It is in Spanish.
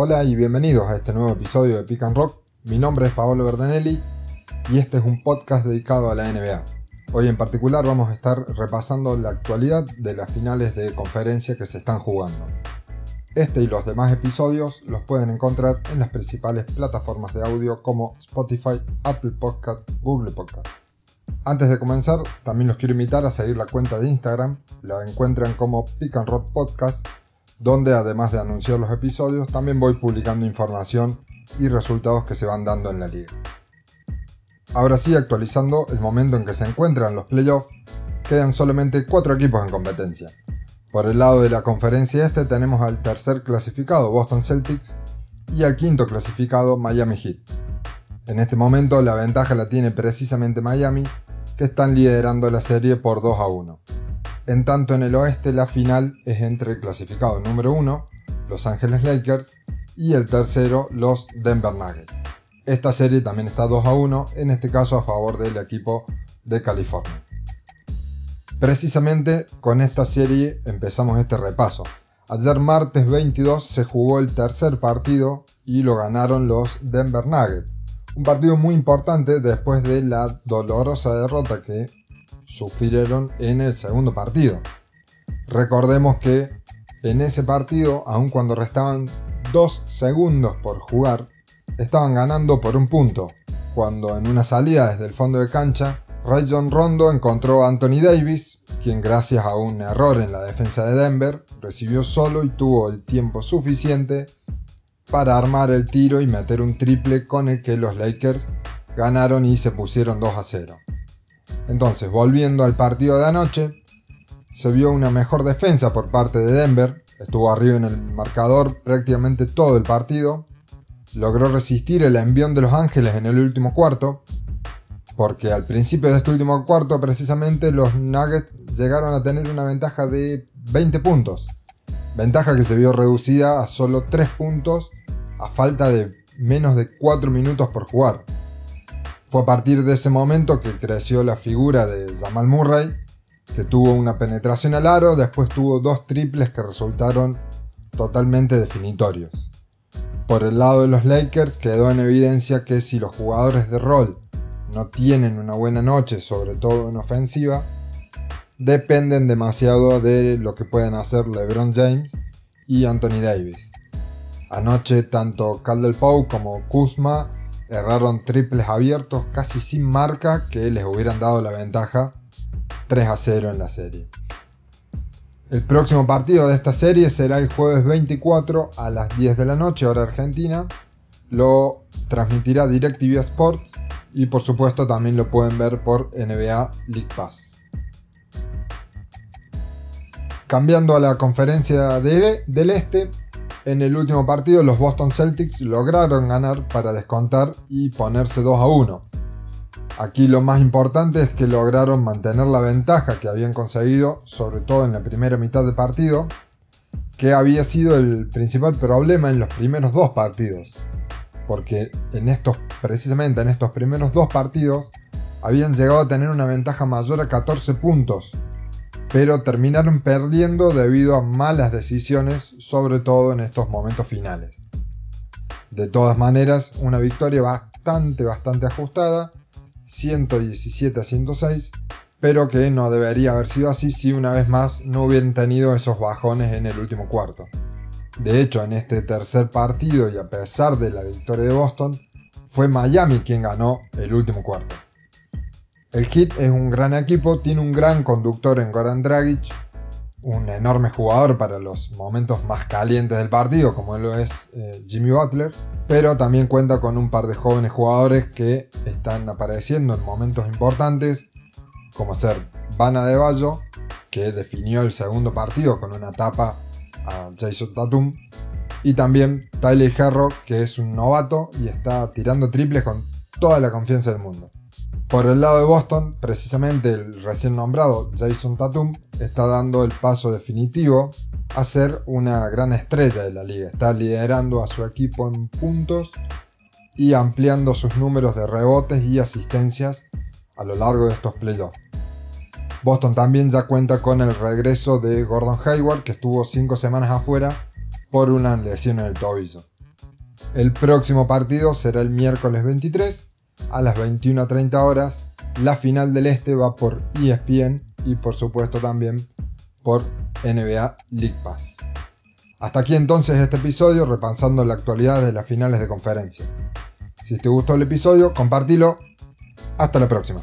Hola y bienvenidos a este nuevo episodio de Pick and Rock. Mi nombre es Paolo Verdanelli y este es un podcast dedicado a la NBA. Hoy en particular vamos a estar repasando la actualidad de las finales de conferencia que se están jugando. Este y los demás episodios los pueden encontrar en las principales plataformas de audio como Spotify, Apple Podcast, Google Podcast. Antes de comenzar, también los quiero invitar a seguir la cuenta de Instagram, la encuentran como Pick and Rock Podcast donde además de anunciar los episodios, también voy publicando información y resultados que se van dando en la liga. Ahora sí, actualizando el momento en que se encuentran los playoffs, quedan solamente 4 equipos en competencia. Por el lado de la conferencia este tenemos al tercer clasificado Boston Celtics y al quinto clasificado Miami Heat. En este momento la ventaja la tiene precisamente Miami, que están liderando la serie por 2 a 1. En tanto en el oeste la final es entre el clasificado número 1, Los Ángeles Lakers, y el tercero, los Denver Nuggets. Esta serie también está 2 a 1, en este caso a favor del equipo de California. Precisamente con esta serie empezamos este repaso. Ayer martes 22 se jugó el tercer partido y lo ganaron los Denver Nuggets. Un partido muy importante después de la dolorosa derrota que sufrieron en el segundo partido. Recordemos que en ese partido, aun cuando restaban dos segundos por jugar, estaban ganando por un punto, cuando en una salida desde el fondo de cancha, Rayon Rondo encontró a Anthony Davis, quien gracias a un error en la defensa de Denver, recibió solo y tuvo el tiempo suficiente para armar el tiro y meter un triple con el que los Lakers ganaron y se pusieron 2 a 0. Entonces, volviendo al partido de anoche, se vio una mejor defensa por parte de Denver, estuvo arriba en el marcador prácticamente todo el partido, logró resistir el envión de Los Ángeles en el último cuarto, porque al principio de este último cuarto precisamente los Nuggets llegaron a tener una ventaja de 20 puntos, ventaja que se vio reducida a solo 3 puntos a falta de menos de 4 minutos por jugar. Fue a partir de ese momento que creció la figura de Jamal Murray, que tuvo una penetración al aro, después tuvo dos triples que resultaron totalmente definitorios. Por el lado de los Lakers quedó en evidencia que si los jugadores de rol no tienen una buena noche, sobre todo en ofensiva, dependen demasiado de lo que pueden hacer LeBron James y Anthony Davis. Anoche tanto Caldwell como Kuzma erraron triples abiertos casi sin marca que les hubieran dado la ventaja 3 a 0 en la serie. El próximo partido de esta serie será el jueves 24 a las 10 de la noche hora argentina. Lo transmitirá DirecTV Sports y por supuesto también lo pueden ver por NBA League Pass. Cambiando a la conferencia del este, en el último partido los Boston Celtics lograron ganar para descontar y ponerse 2 a 1. Aquí lo más importante es que lograron mantener la ventaja que habían conseguido, sobre todo en la primera mitad de partido, que había sido el principal problema en los primeros dos partidos. Porque en estos, precisamente en estos primeros dos partidos, habían llegado a tener una ventaja mayor a 14 puntos pero terminaron perdiendo debido a malas decisiones, sobre todo en estos momentos finales. De todas maneras, una victoria bastante, bastante ajustada, 117 a 106, pero que no debería haber sido así si una vez más no hubieran tenido esos bajones en el último cuarto. De hecho, en este tercer partido y a pesar de la victoria de Boston, fue Miami quien ganó el último cuarto. El Heat es un gran equipo, tiene un gran conductor en Goran Dragic, un enorme jugador para los momentos más calientes del partido, como lo es eh, Jimmy Butler, pero también cuenta con un par de jóvenes jugadores que están apareciendo en momentos importantes, como ser Bana de Bayo, que definió el segundo partido con una tapa a Jason Tatum, y también Tyler Herro, que es un novato y está tirando triples con toda la confianza del mundo. Por el lado de Boston, precisamente el recién nombrado Jason Tatum está dando el paso definitivo a ser una gran estrella de la liga. Está liderando a su equipo en puntos y ampliando sus números de rebotes y asistencias a lo largo de estos playoffs. Boston también ya cuenta con el regreso de Gordon Hayward, que estuvo 5 semanas afuera por una lesión en el tobillo. El próximo partido será el miércoles 23 a las 21.30 horas. La final del este va por ESPN y por supuesto también por NBA League Pass. Hasta aquí entonces este episodio repasando la actualidad de las finales de conferencia. Si te gustó el episodio, compartilo. Hasta la próxima.